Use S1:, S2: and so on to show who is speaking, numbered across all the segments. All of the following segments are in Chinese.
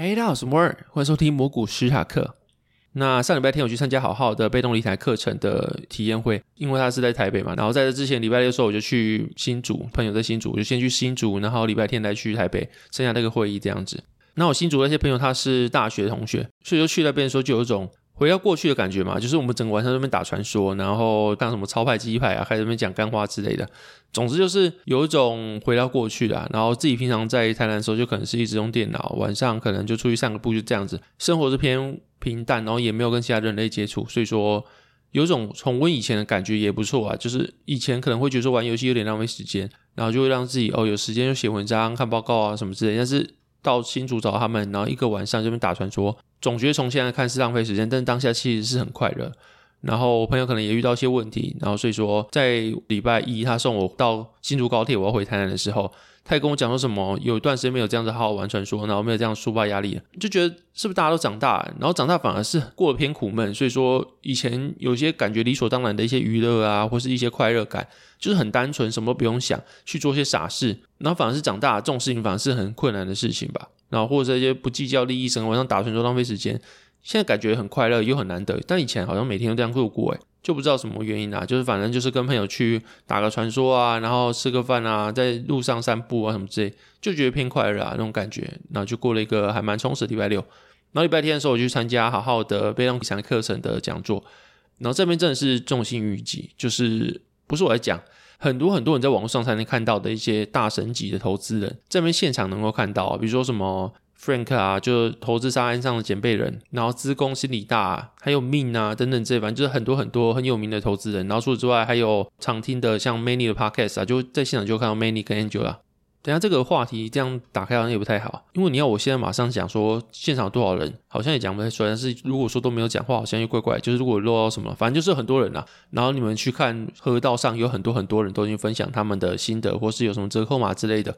S1: Hey，，大家好，我是摩尔，欢迎收听魔股史塔克。那上礼拜天我去参加好好的被动理财课程的体验会，因为他是在台北嘛，然后在这之前礼拜六的时候我就去新竹，朋友在新竹，我就先去新竹，然后礼拜天再去台北参加那个会议这样子。那我新竹那些朋友他是大学同学，所以就去那边的时候就有一种。回到过去的感觉嘛，就是我们整个晚上在那边打传说，然后当什么超派鸡派啊，开始那边讲干话之类的。总之就是有一种回到过去的啊。然后自己平常在台南的时候，就可能是一直用电脑，晚上可能就出去散个步，就这样子。生活是偏平淡，然后也没有跟其他人类接触，所以说有种重温以前的感觉也不错啊。就是以前可能会觉得说玩游戏有点浪费时间，然后就会让自己哦有时间就写文章、看报告啊什么之类。但是到新竹找他们，然后一个晚上这边打传说。总觉得从现在看是浪费时间，但是当下其实是很快乐。然后我朋友可能也遇到一些问题，然后所以说在礼拜一他送我到新竹高铁，我要回台南的时候，他也跟我讲说什么，有一段时间没有这样子好好玩传说，然后没有这样抒发压力，就觉得是不是大家都长大，然后长大反而是过得偏苦闷。所以说以前有些感觉理所当然的一些娱乐啊，或是一些快乐感，就是很单纯，什么都不用想，去做些傻事，然后反而是长大这种事情反而是很困难的事情吧。然后或者这些不计较利益，生活上打传说浪费时间，现在感觉很快乐又很难得，但以前好像每天都这样过过，诶，就不知道什么原因啊，就是反正就是跟朋友去打个传说啊，然后吃个饭啊，在路上散步啊什么之类，就觉得偏快乐啊那种感觉，然后就过了一个还蛮充实的礼拜六。然后礼拜天的时候我去参加好好的被动理财课程的讲座，然后这边真的是众星云集，就是不是我在讲。很多很多人在网络上才能看到的一些大神级的投资人，这边现场能够看到，比如说什么 Frank 啊，就是投资沙滩上的捡贝人，然后资工心理大，啊还有 Min 啊等等这，反正就是很多很多很有名的投资人。然后除此之外，还有常听的像 Many 的 Podcast 啊，就在现场就看到 Many 跟 Angela。等下这个话题这样打开好像也不太好，因为你要我现在马上讲说现场多少人，好像也讲不太出来。但是如果说都没有讲话，好像又怪怪。就是如果漏到什么，反正就是很多人呐、啊。然后你们去看河道上有很多很多人都已经分享他们的心得，或是有什么折扣码之类的，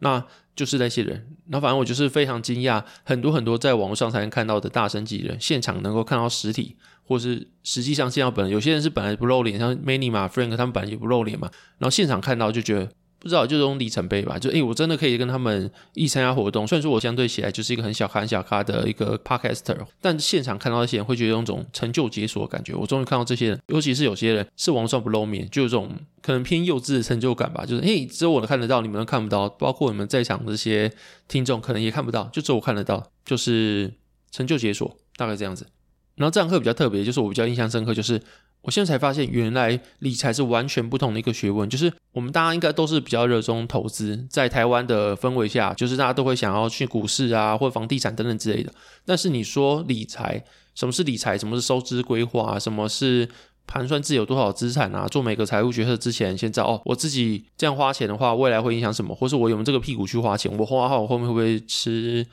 S1: 那就是那些人。那反正我就是非常惊讶，很多很多在网络上才能看到的大神级人，现场能够看到实体，或是实际上见到本人。有些人是本来不露脸，像 Many 嘛、Frank 他们本来也不露脸嘛，然后现场看到就觉得。不知道，就这种里程碑吧。就诶、我真的可以跟他们一参加活动。虽然说我相对起来就是一个很小咖、小咖的一个 podcaster，但现场看到那些人会觉得有种成就解锁的感觉。我终于看到这些人，尤其是有些人是网上不露面，就有种可能偏幼稚的成就感吧。就是诶、只有我能看得到，你们都看不到，包括你们在场的这些听众可能也看不到，就只有我看得到，就是成就解锁，大概这样子。然后这堂课比较特别，就是我比较印象深刻，就是。我现在才发现，原来理财是完全不同的一个学问。就是我们大家应该都是比较热衷投资，在台湾的氛围下，就是大家都会想要去股市啊，或房地产等等之类的。但是你说理财，什么是理财？什么是收支规划？什么是盘算自己有多少资产啊？做每个财务决策之前，先知道哦，我自己这样花钱的话，未来会影响什么？或是我有没有这个屁股去花钱？我花完后，我后面会不会吃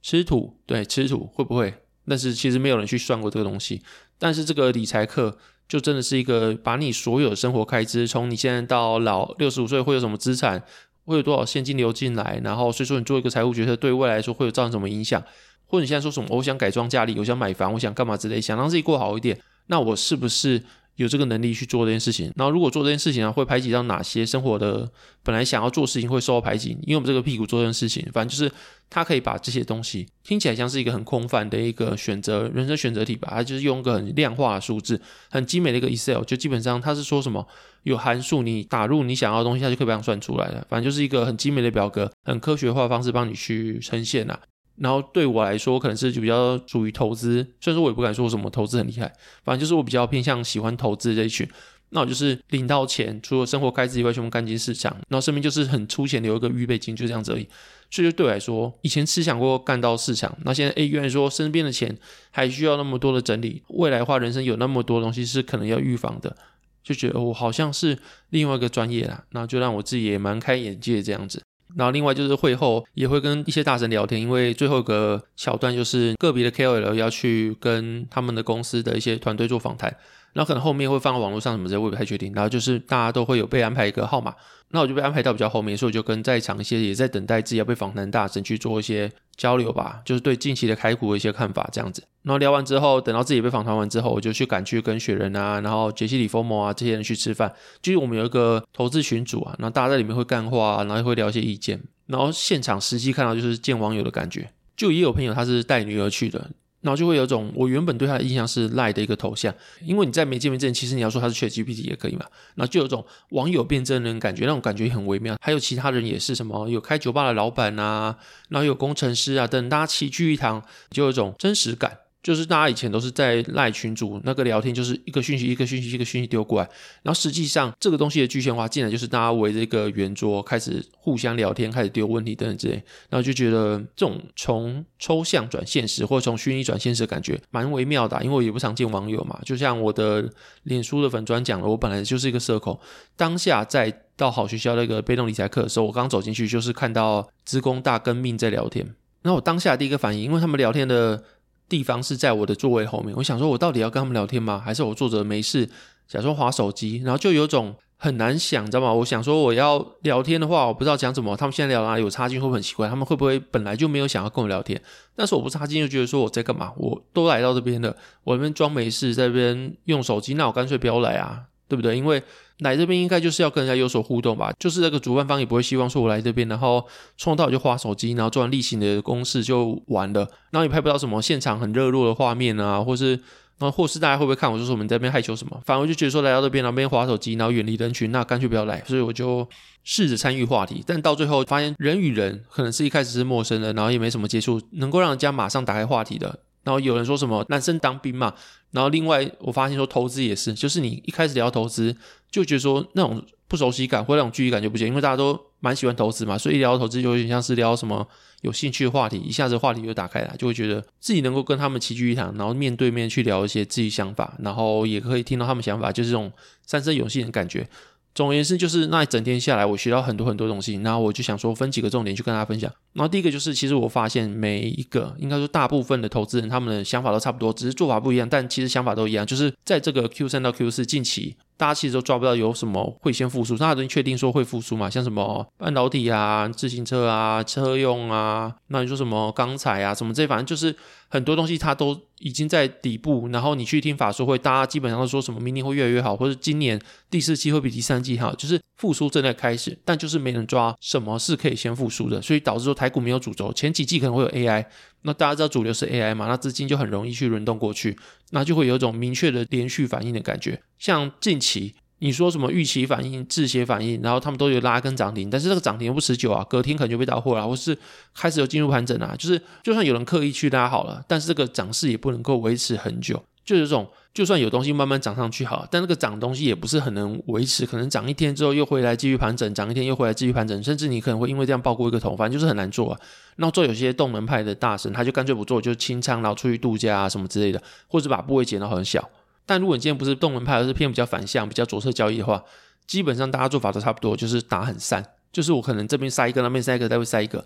S1: 吃土？对，吃土会不会？但是其实没有人去算过这个东西。但是这个理财课就真的是一个把你所有的生活开支，从你现在到老六十五岁会有什么资产，会有多少现金流进来，然后所以说你做一个财务决策，对未来来说会有造成什么影响，或者你现在说什么，我想改装家里，我想买房，我想干嘛之类，想让自己过好一点，那我是不是？有这个能力去做这件事情，然后如果做这件事情啊，会排挤到哪些生活的本来想要做事情会受到排挤？因为我们这个屁股做这件事情，反正就是他可以把这些东西听起来像是一个很空泛的一个选择人生选择题吧，他就是用个很量化的数字，很精美的一个 Excel，就基本上他是说什么有函数，你打入你想要的东西，它就可以把它算出来了。反正就是一个很精美的表格，很科学化的方式帮你去呈现呐。然后对我来说，可能是就比较属于投资，虽然说我也不敢说什么投资很厉害，反正就是我比较偏向喜欢投资这一群。那我就是领到钱，除了生活开支以外，全部干进市场，然后身边就是很粗浅留一个预备金，就这样子而已。所以就对我来说，以前只想过干到市场，那现在诶，原来说身边的钱还需要那么多的整理，未来的话，人生有那么多东西是可能要预防的，就觉得我好像是另外一个专业啦，那就让我自己也蛮开眼界这样子。然后另外就是会后也会跟一些大神聊天，因为最后一个桥段就是个别的 KOL 要去跟他们的公司的一些团队做访谈。然后可能后面会放到网络上什么之类，我也不太确定。然后就是大家都会有被安排一个号码，那我就被安排到比较后面，所以我就跟在场一些也在等待自己要被访谈大神去做一些交流吧，就是对近期的开股的一些看法这样子。然后聊完之后，等到自己被访谈完之后，我就去赶去跟雪人啊，然后杰西里佛摩啊这些人去吃饭。就是我们有一个投资群组啊，然后大家在里面会干话啊，然后会聊一些意见。然后现场实际看到就是见网友的感觉。就也有朋友他是带女儿去的。然后就会有种我原本对他的印象是赖的一个头像，因为你在没见面之前，其实你要说他是 ChatGPT 也可以嘛。然后就有种网友变真人感觉，那种感觉很微妙。还有其他人也是什么，有开酒吧的老板啊，然后有工程师啊等，大家齐聚一堂，就有一种真实感。就是大家以前都是在赖群主那个聊天，就是一个讯息一个讯息一个讯息丢过来，然后实际上这个东西的具象化，竟然就是大家围着一个圆桌开始互相聊天，开始丢问题等等之类，然后就觉得这种从抽象转现实，或者从虚拟转现实的感觉蛮微妙的，因为我也不常见网友嘛。就像我的脸书的粉专讲了，我本来就是一个社恐，当下在到好学校那个被动理财课的时候，我刚走进去就是看到资工大跟命在聊天，那我当下第一个反应，因为他们聊天的。地方是在我的座位后面，我想说，我到底要跟他们聊天吗？还是我坐着没事，假装划手机？然后就有种很难想，知道吗？我想说，我要聊天的话，我不知道讲什么。他们现在聊哪里？有插进会不会很奇怪？他们会不会本来就没有想要跟我聊天？但是我不插进，就觉得说我在干嘛？我都来到这边了，我那边装没事，在这边用手机，那我干脆不要来啊，对不对？因为来这边应该就是要跟人家有所互动吧，就是那个主办方也不会希望说我来这边，然后冲到就划手机，然后做完例行的公事就完了，然后也拍不到什么现场很热络的画面啊，或是，然后或是大家会不会看我，就说我们在这边害羞什么？反而我就觉得说来到这边，然后边划手机，然后远离人群，那干脆不要来。所以我就试着参与话题，但到最后发现人与人可能是一开始是陌生的，然后也没什么接触，能够让人家马上打开话题的。然后有人说什么男生当兵嘛，然后另外我发现说投资也是，就是你一开始聊投资。就觉得说那种不熟悉感或那种距离感就不见，因为大家都蛮喜欢投资嘛，所以一聊投资就有点像是聊什么有兴趣的话题，一下子话题就打开了，就会觉得自己能够跟他们齐聚一堂，然后面对面去聊一些自己想法，然后也可以听到他们想法，就是这种三生有幸的感觉。总而言之，就是那一整天下来，我学到很多很多东西。然后我就想说，分几个重点去跟大家分享。然后第一个就是，其实我发现每一个，应该说大部分的投资人，他们的想法都差不多，只是做法不一样，但其实想法都一样。就是在这个 Q 三到 Q 四近期，大家其实都抓不到有什么会先复苏，大家都确定说会复苏嘛？像什么半导体啊、自行车啊、车用啊，那你说什么钢材啊，什么这，反正就是。很多东西它都已经在底部，然后你去听法说会，大家基本上都说什么明年会越来越好，或者今年第四季会比第三季好，就是复苏正在开始，但就是没人抓什么是可以先复苏的，所以导致说台股没有主轴。前几季可能会有 AI，那大家知道主流是 AI 嘛，那资金就很容易去轮动过去，那就会有一种明确的连续反应的感觉，像近期。你说什么预期反应、滞血反应，然后他们都有拉跟涨停，但是这个涨停又不持久啊，隔天可能就被倒货了，或是开始有进入盘整啊。就是就算有人刻意去拉好了，但是这个涨势也不能够维持很久。就是这种，就算有东西慢慢涨上去好，但那个涨东西也不是很能维持，可能涨一天之后又回来继续盘整，涨一天又回来继续盘整，甚至你可能会因为这样爆过一个头，反正就是很难做啊。然后做有些动能派的大神，他就干脆不做，就清仓，然后出去度假啊什么之类的，或者把部位减到很小。但如果你今天不是动能派，而是偏比较反向、比较左侧交易的话，基本上大家做法都差不多，就是打很散，就是我可能这边塞一个，那边塞一个，再会塞一个，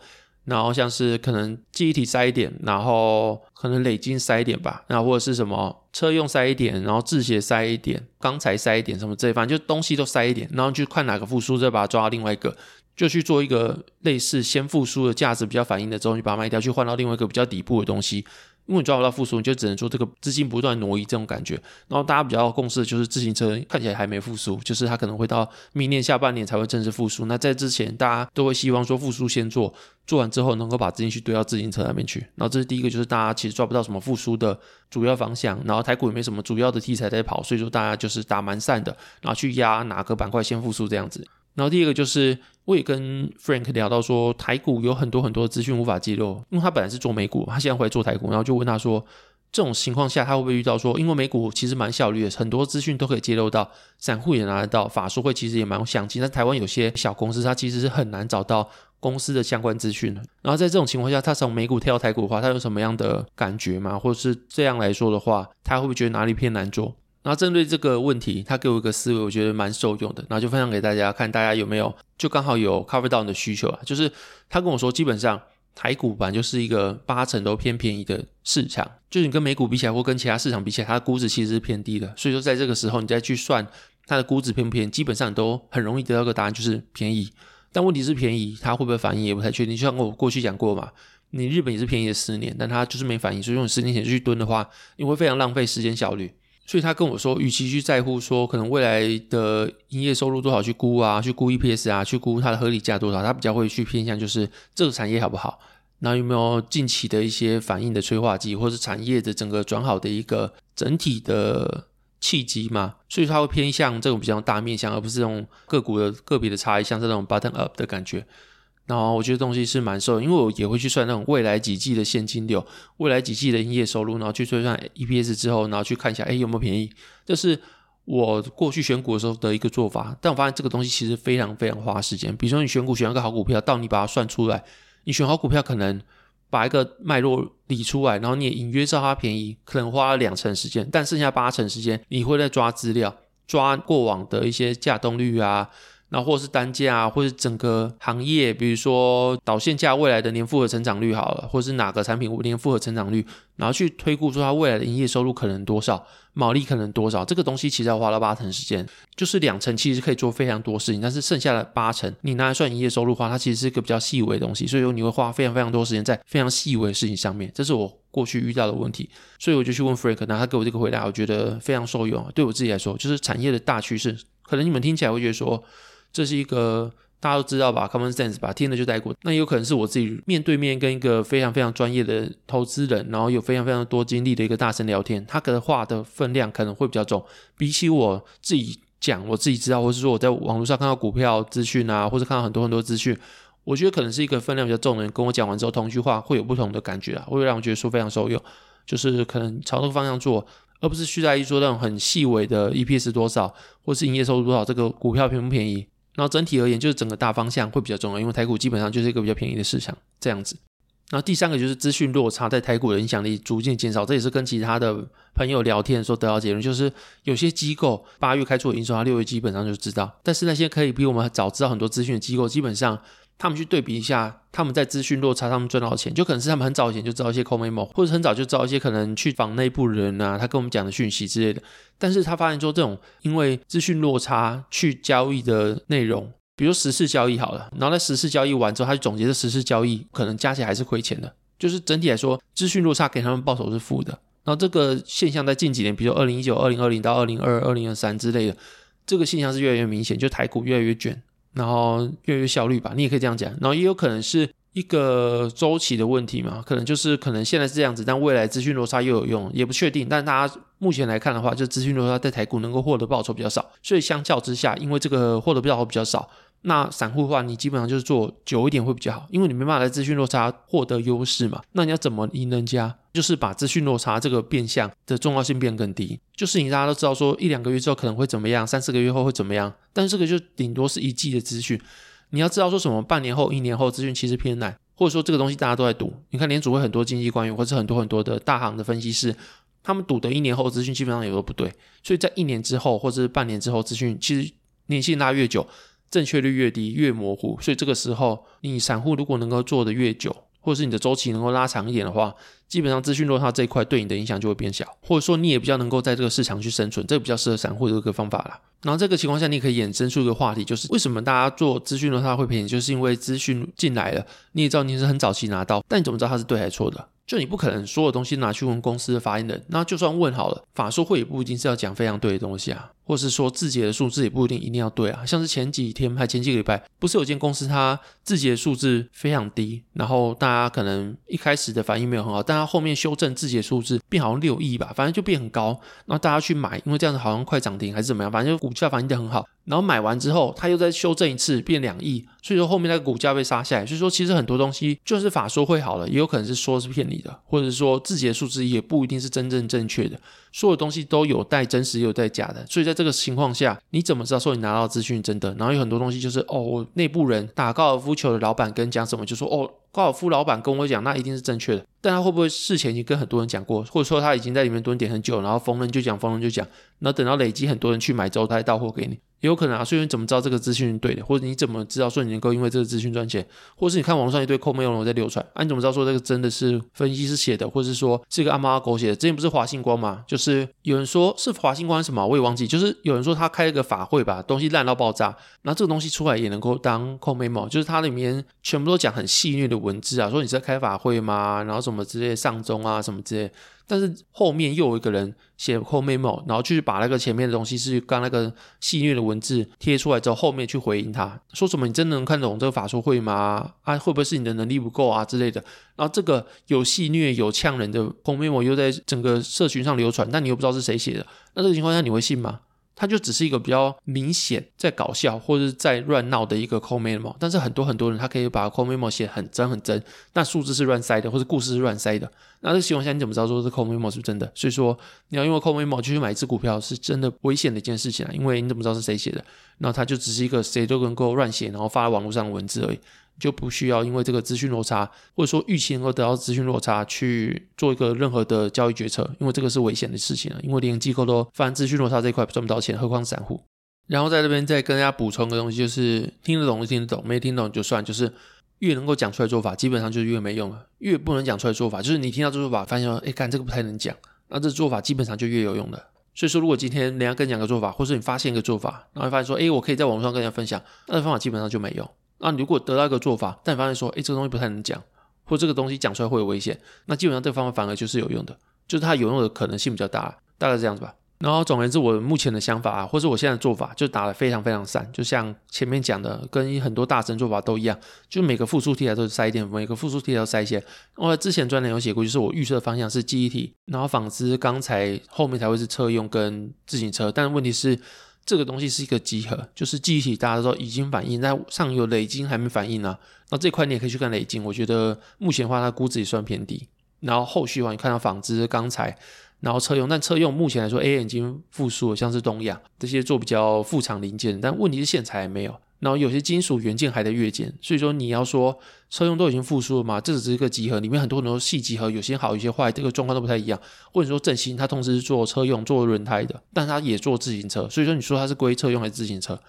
S1: 然后像是可能记忆体塞一点，然后可能累积塞一点吧，然后或者是什么车用塞一点，然后制鞋塞一点，钢材塞一点，什么这一反正就东西都塞一点，然后就看哪个复苏，再把它抓到另外一个，就去做一个类似先复苏的价值比较反应的之后，你把它卖掉，去换到另外一个比较底部的东西。因为你抓不到复苏，你就只能说这个资金不断挪移这种感觉。然后大家比较共识的就是自行车看起来还没复苏，就是它可能会到明年下半年才会正式复苏。那在之前，大家都会希望说复苏先做，做完之后能够把资金去堆到自行车那边去。然后这是第一个，就是大家其实抓不到什么复苏的主要方向。然后台股也没什么主要的题材在跑，所以说大家就是打蛮散的，然后去压哪个板块先复苏这样子。然后第二个就是，我也跟 Frank 聊到说，台股有很多很多的资讯无法揭露，因为他本来是做美股，他现在回来做台股，然后就问他说，这种情况下他会不会遇到说，因为美股其实蛮效率的，很多资讯都可以揭露到，散户也拿得到，法说会其实也蛮详尽，但台湾有些小公司，它其实是很难找到公司的相关资讯的。然后在这种情况下，他从美股跳到台股的话，他有什么样的感觉吗？或者是这样来说的话，他会不会觉得哪里偏难做？然后针对这个问题，他给我一个思维，我觉得蛮受用的，然后就分享给大家，看大家有没有就刚好有 cover 到你的需求啊。就是他跟我说，基本上台股版就是一个八成都偏便宜的市场，就是你跟美股比起来，或跟其他市场比起来，它的估值其实是偏低的。所以说，在这个时候，你再去算它的估值偏不偏，基本上都很容易得到个答案，就是便宜。但问题是便宜，它会不会反应也不太确定。就像我过去讲过嘛，你日本也是便宜了十年，但它就是没反应。所以用你十年前去蹲的话，你会非常浪费时间效率。所以他跟我说，与其去在乎说可能未来的营业收入多少去估啊，去估 EPS 啊，去估它的合理价多少，他比较会去偏向就是这个产业好不好，那有没有近期的一些反应的催化剂，或是产业的整个转好的一个整体的契机嘛？所以它会偏向这种比较大面向，而不是这种个股的个别的差异，像这种 button up 的感觉。然后我觉得东西是蛮受，因为我也会去算那种未来几季的现金流，未来几季的营业收入，然后去推算 EPS 之后，然后去看一下，哎，有没有便宜？这是我过去选股的时候的一个做法。但我发现这个东西其实非常非常花时间。比如说你选股选一个好股票，到你把它算出来，你选好股票可能把一个脉络理出来，然后你也隐约知道它便宜，可能花了两成时间，但剩下八成时间你会在抓资料，抓过往的一些价动率啊。那或是单价啊，或是整个行业，比如说导线价未来的年复合成长率好了，或是哪个产品年复合成长率，然后去推估说它未来的营业收入可能多少，毛利可能多少，这个东西其实要花了八成时间，就是两成其实可以做非常多事情，但是剩下的八成你拿来算营业收入的话，它其实是一个比较细微的东西，所以说你会花非常非常多时间在非常细微的事情上面，这是我过去遇到的问题，所以我就去问 Frank，然后他给我这个回答，我觉得非常受用，对我自己来说，就是产业的大趋势，可能你们听起来会觉得说。这是一个大家都知道吧，common sense 吧，听了就带过。那有可能是我自己面对面跟一个非常非常专业的投资人，然后有非常非常多经历的一个大神聊天，他的话的分量可能会比较重，比起我自己讲，我自己知道，或是说我在网络上看到股票资讯啊，或者看到很多很多资讯，我觉得可能是一个分量比较重的人跟我讲完之后，同一句话会有不同的感觉啊，会让我觉得说非常受用，就是可能朝这个方向做，而不是去在意说那种很细微的 EPS 多少，或是营业收入多少，这个股票便不便宜。然后整体而言，就是整个大方向会比较重要，因为台股基本上就是一个比较便宜的市场这样子。然后第三个就是资讯落差在台股的影响力逐渐减少，这也是跟其他的朋友聊天的时候得到结论，就是有些机构八月开出的营收，他六月基本上就知道，但是那些可以比我们早知道很多资讯的机构，基本上。他们去对比一下，他们在资讯落差，他们赚到的钱，就可能是他们很早以前就知道一些 core memo，或者很早就知道一些可能去访内部人啊，他跟我们讲的讯息之类的。但是他发现说，这种因为资讯落差去交易的内容，比如十次交易好了，然后在十次交易完之后，他就总结这十次交易可能加起来还是亏钱的，就是整体来说，资讯落差给他们报酬是负的。然后这个现象在近几年，比如二零一九、二零二零到二零二二、二零二三之类的，这个现象是越来越明显，就台股越来越卷。然后越来越效率吧，你也可以这样讲。然后也有可能是一个周期的问题嘛，可能就是可能现在是这样子，但未来资讯落差又有用，也不确定。但大家目前来看的话，就资讯落差在台股能够获得报酬比较少，所以相较之下，因为这个获得报酬比较少。那散户的话，你基本上就是做久一点会比较好，因为你没办法在资讯落差获得优势嘛。那你要怎么赢人家？就是把资讯落差这个变相的重要性变更低。就是你大家都知道说一两个月之后可能会怎么样，三四个月后会怎么样，但这个就顶多是一季的资讯。你要知道说什么半年后、一年后资讯其实偏难，或者说这个东西大家都在赌。你看联储会很多经济官员，或者很多很多的大行的分析师，他们赌的一年后资讯基本上也都不对。所以在一年之后或者是半年之后，资讯其实年限拉越久。正确率越低，越模糊，所以这个时候，你散户如果能够做得越久，或者是你的周期能够拉长一点的话，基本上资讯落差这一块对你的影响就会变小，或者说你也比较能够在这个市场去生存，这个比较适合散户的一个方法啦。然后这个情况下，你可以衍生出一个话题，就是为什么大家做资讯落差会便宜，就是因为资讯进来了，你也知道你是很早期拿到，但你怎么知道它是对还是错的？就你不可能所有东西拿去问公司的发言人，那就算问好了，法说会也不一定是要讲非常对的东西啊，或是说自己的数字也不一定一定要对啊。像是前几天还前几个礼拜，不是有间公司它自己的数字非常低，然后大家可能一开始的反应没有很好，但它后面修正自己的数字变好像六亿吧，反正就变很高，然后大家去买，因为这样子好像快涨停还是怎么样，反正就股价反应得很好。然后买完之后，它又再修正一次，变两亿，所以说后面那个股价被杀下来。所以说，其实很多东西就是法说会好了，也有可能是说是骗你的，或者说自己的数字也不一定是真正正确的。所有东西都有带真实，也有带假的。所以在这个情况下，你怎么知道说你拿到资讯真的？然后有很多东西就是哦，内部人打高尔夫球的老板跟讲什么，就说哦，高尔夫老板跟我讲，那一定是正确的。但他会不会事前已经跟很多人讲过，或者说他已经在里面蹲点很久，然后逢人就讲，逢人就讲，然后等到累积很多人去买之后，他再到货给你。也有可能啊，所以你怎么知道这个资讯是对的？或者你怎么知道说你能够因为这个资讯赚钱？或者是你看网上一堆扣妹内容在流传，啊，你怎么知道说这个真的是分析师写的，或者是说是一个阿猫阿狗写的？之前不是华信光吗？就是有人说是华信光什么，我也忘记。就是有人说他开了个法会吧，东西烂到爆炸，那这个东西出来也能够当扣妹毛，就是它里面全部都讲很戏谑的文字啊，说你是在开法会吗？然后什么之类上钟啊什么之类。但是后面又有一个人写 code memo，然后去把那个前面的东西是刚那个戏虐的文字贴出来之后，后面去回应他，说什么你真的能看懂这个法术会吗？啊，会不会是你的能力不够啊之类的？然后这个有戏虐有呛人的 code memo 又在整个社群上流传，但你又不知道是谁写的，那这个情况下你会信吗？它就只是一个比较明显在搞笑或者是在乱闹的一个 code memo，但是很多很多人他可以把 code memo 写很真很真，那数字是乱塞的或者故事是乱塞的，那这情况下你怎么知道说这 code memo 是不是真的？所以说你要因为 code memo 去买一只股票是真的危险的一件事情啊，因为你怎么知道是谁写的？那它就只是一个谁都能够乱写然后发在网络上的文字而已。就不需要因为这个资讯落差，或者说预期能够得到资讯落差去做一个任何的交易决策，因为这个是危险的事情啊。因为连机构都发现资讯落差这一块赚不到钱，何况散户。然后在这边再跟大家补充个东西，就是听得懂就听得懂，没听懂就算。就是越能够讲出来做法，基本上就越没用了；越不能讲出来做法，就是你听到这做法，发现说，哎，干这个不太能讲，那这做法基本上就越有用的。所以说，如果今天人家跟你讲个做法，或者你发现一个做法，然后发现说，哎，我可以在网络上跟人家分享，那个方法基本上就没用。那如果得到一个做法，但发现说，诶，这个东西不太能讲，或这个东西讲出来会有危险，那基本上这个方法反而就是有用的，就是它有用的可能性比较大，大概是这样子吧。然后总而言之，我目前的想法啊，或者我现在的做法，就打得非常非常散，就像前面讲的，跟很多大神做法都一样，就每个复数题材都是塞一点，每个复数题材都塞一些。我之前专栏有写过，就是我预测方向是记忆体，然后纺织刚才后面才会是车用跟自行车，但问题是。这个东西是一个集合，就是记忆体，大家都已经反应，在上游磊晶还没反应呢、那这块你也可以去看磊晶，我觉得目前的话它估值也算偏低。然后后续的话，你看到纺织、钢材，然后车用，但车用目前来说 AI 已经复苏了，像是东亚这些做比较副厂零件，但问题是线材还没有。然后有些金属元件还在跃减，所以说你要说车用都已经复苏了嘛？这只是一个集合，里面很多很多细集合，有些好，有些坏，这个状况都不太一样。或者说正新，它同时是做车用、做轮胎的，但它也做自行车，所以说你说它是归车用还是自行车？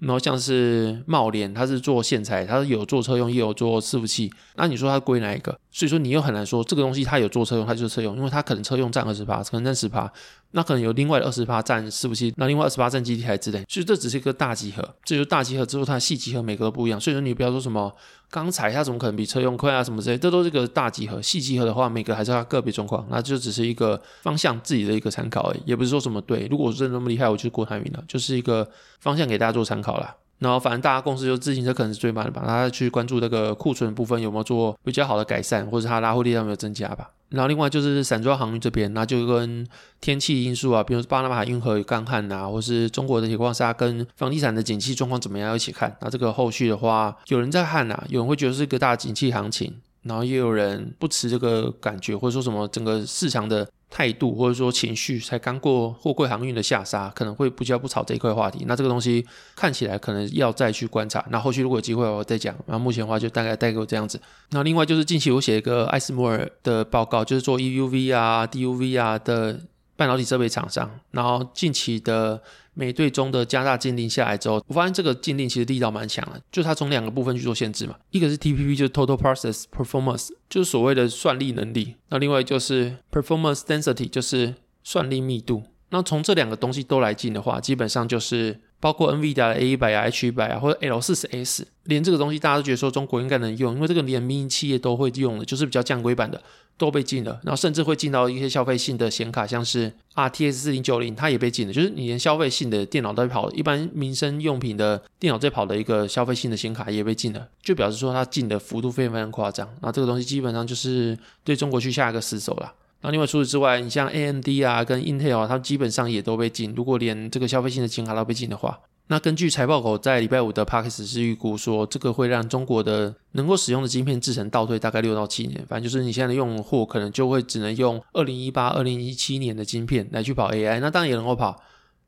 S1: 然后像是茂联，它是做线材，它是有做车用，也有做伺服器。那你说它归哪一个？所以说你又很难说这个东西它有做车用，它就是车用，因为它可能车用占二十趴，可能占十趴，那可能有另外的二十八站伺服器，那另外二十八站基地台之类。所以这只是一个大集合，这就是大集合之后它的细集合每个都不一样。所以说你不要说什么刚才它怎么可能比车用快啊什么之类，这都是一个大集合。细集合的话，每个还是它个别状况，那就只是一个方向自己的一个参考而已，也不是说什么对。如果真的那么厉害，我就是郭台铭了，就是一个方向给大家做参考啦。然后反正大家共识就自行车可能是最慢的吧，大家去关注那个库存部分有没有做比较好的改善，或者它拉货力量有没有增加吧。然后另外就是散装航运这边，那就跟天气因素啊，比如说巴拿马运河有干旱呐，或是中国的铁矿砂跟房地产的景气状况怎么样一起看。那这个后续的话，有人在看呐，有人会觉得是一个大景气行情，然后也有人不持这个感觉，或者说什么整个市场的。态度或者说情绪才刚过货柜航运的下杀，可能会不叫不炒这一块话题。那这个东西看起来可能要再去观察。那后续如果有机会我再讲。然后目前的话就大概带给我这样子。那另外就是近期我写一个艾斯摩尔的报告，就是做 EUV 啊、DUV 啊的半导体设备厂商。然后近期的。美队中的加大禁令下来之后，我发现这个禁令其实力道蛮强的，就它从两个部分去做限制嘛，一个是 TPP，就是 Total Process Performance，就是所谓的算力能力，那另外就是 Performance Density，就是算力密度。那从这两个东西都来进的话，基本上就是。包括 NVIDIA 的 A 一百啊、H 一百啊，或者 L 四十 S，连这个东西大家都觉得说中国应该能用，因为这个连民营企业都会用的，就是比较降规版的都被禁了，然后甚至会进到一些消费性的显卡，像是 RTX 四零九零，它也被禁了，就是你连消费性的电脑都在跑，一般民生用品的电脑在跑的一个消费性的显卡也被禁了，就表示说它禁的幅度非常非常夸张，那这个东西基本上就是对中国去下一个死手了。那另外除此之外，你像 AMD 啊跟 Intel 啊，它基本上也都被禁。如果连这个消费性的显卡都被禁的话，那根据财报狗在礼拜五的 Podcast 是预估说，这个会让中国的能够使用的晶片制成倒退大概六到七年。反正就是你现在的用户可能就会只能用二零一八、二零一七年的晶片来去跑 AI。那当然也能够跑。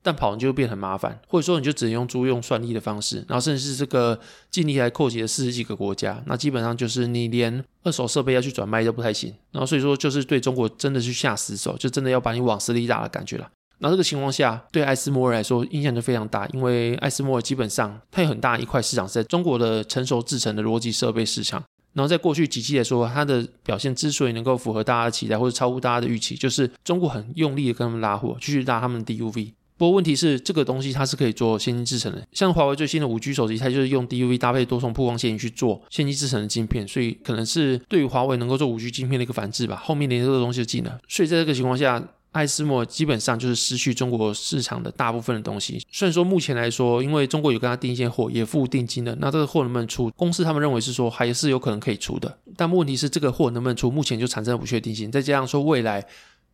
S1: 但跑完就会变很麻烦，或者说你就只能用租用算力的方式，然后甚至是这个禁令还扩及了四十几个国家，那基本上就是你连二手设备要去转卖都不太行，然后所以说就是对中国真的是下死手，就真的要把你往死里打的感觉了。那这个情况下，对艾斯摩尔来说影响就非常大，因为艾斯摩尔基本上它有很大一块市场是在中国的成熟制成的逻辑设备市场，然后在过去几季来说，它的表现之所以能够符合大家的期待或者超乎大家的预期，就是中国很用力的跟他们拉货，继续拉他们的 DUV。不过问题是，这个东西它是可以做先进制程的，像华为最新的五 G 手机，它就是用 DUV 搭配多重曝光线去做先进制程的晶片，所以可能是对于华为能够做五 G 晶片的一个反制吧。后面连这个东西就进了，所以在这个情况下，艾斯莫基本上就是失去中国市场的大部分的东西。虽然说目前来说，因为中国有跟他订一些货，也付定金的，那这个货能不能出？公司他们认为是说还是有可能可以出的，但问题是这个货能不能出，目前就产生了不确定性。再加上说未来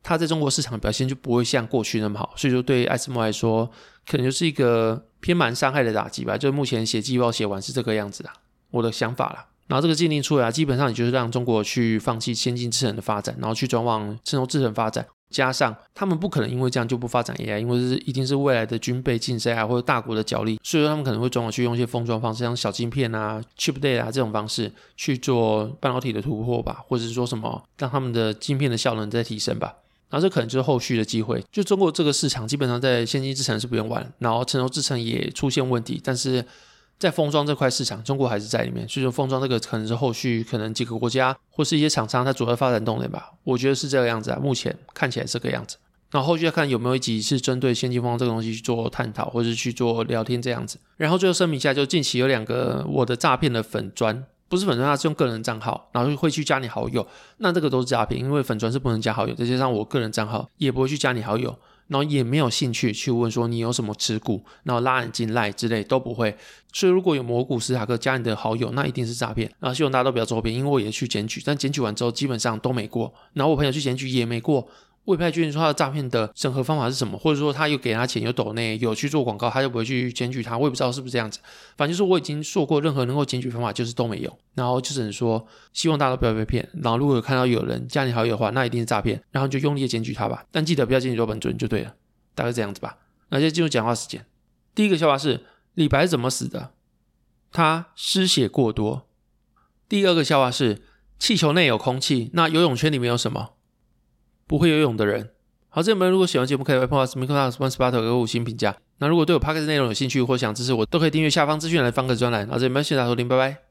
S1: 它在中国市场表现就不会像过去那么好，所以说对艾斯摩来说，可能就是一个偏蛮伤害的打击吧。就目前写季报写完是这个样子的，我的想法啦。然后这个禁令出来啊，基本上也就是让中国去放弃先进制程的发展，然后去转往成熟制程发展。加上他们不可能因为这样就不发展 AI，因为是一定是未来的军备竞赛啊，或者大国的角力，所以说他们可能会转往去用一些封装方式，像小晶片啊、chip day 啊这种方式去做半导体的突破吧，或者是说什么让他们的晶片的效能再提升吧。然后这可能就是后续的机会。就中国这个市场，基本上在先进制程是不用玩，然后成熟制程也出现问题，但是。在封装这块市场，中国还是在里面，所以说封装这个可能是后续可能几个国家或是一些厂商它主要发展动能吧。我觉得是这个样子啊，目前看起来是这个样子。然后后续要看有没有一集是针对先进封装这个东西去做探讨，或者是去做聊天这样子。然后最后声明一下，就近期有两个我的诈骗的粉专，不是粉专，它是用个人账号，然后会去加你好友，那这个都是诈骗，因为粉专是不能加好友，再加上我个人账号也不会去加你好友。然后也没有兴趣去问说你有什么持股，然后拉你进来之类都不会。所以如果有魔股史塔克加你的好友，那一定是诈骗。然后希望大家都不要周边，因为我也去检举，但检举完之后基本上都没过。然后我朋友去检举也没过。我也不太确定说他的诈骗的审核方法是什么，或者说他有给他钱有抖内有去做广告，他就不会去检举他。我也不知道是不是这样子。反正就是我已经说过，任何能够检举方法就是都没有。然后就只能说，希望大家都不要被骗。然后如果有看到有人加你好友的话，那一定是诈骗。然后就用力的检举他吧，但记得不要检举周本尊就对了。大概这样子吧。那就进入讲话时间。第一个笑话是李白怎么死的？他失血过多。第二个笑话是气球内有空气，那游泳圈里面有什么？不会游泳的人。好，这边如果喜欢节目，可以为 Podcast、Microsoft、Spotify 给个五星评价。那如果对我 Podcast 内容有兴趣或想支持我，都可以订阅下方资讯栏的方格专栏。好，这边谢谢大家收听，拜拜。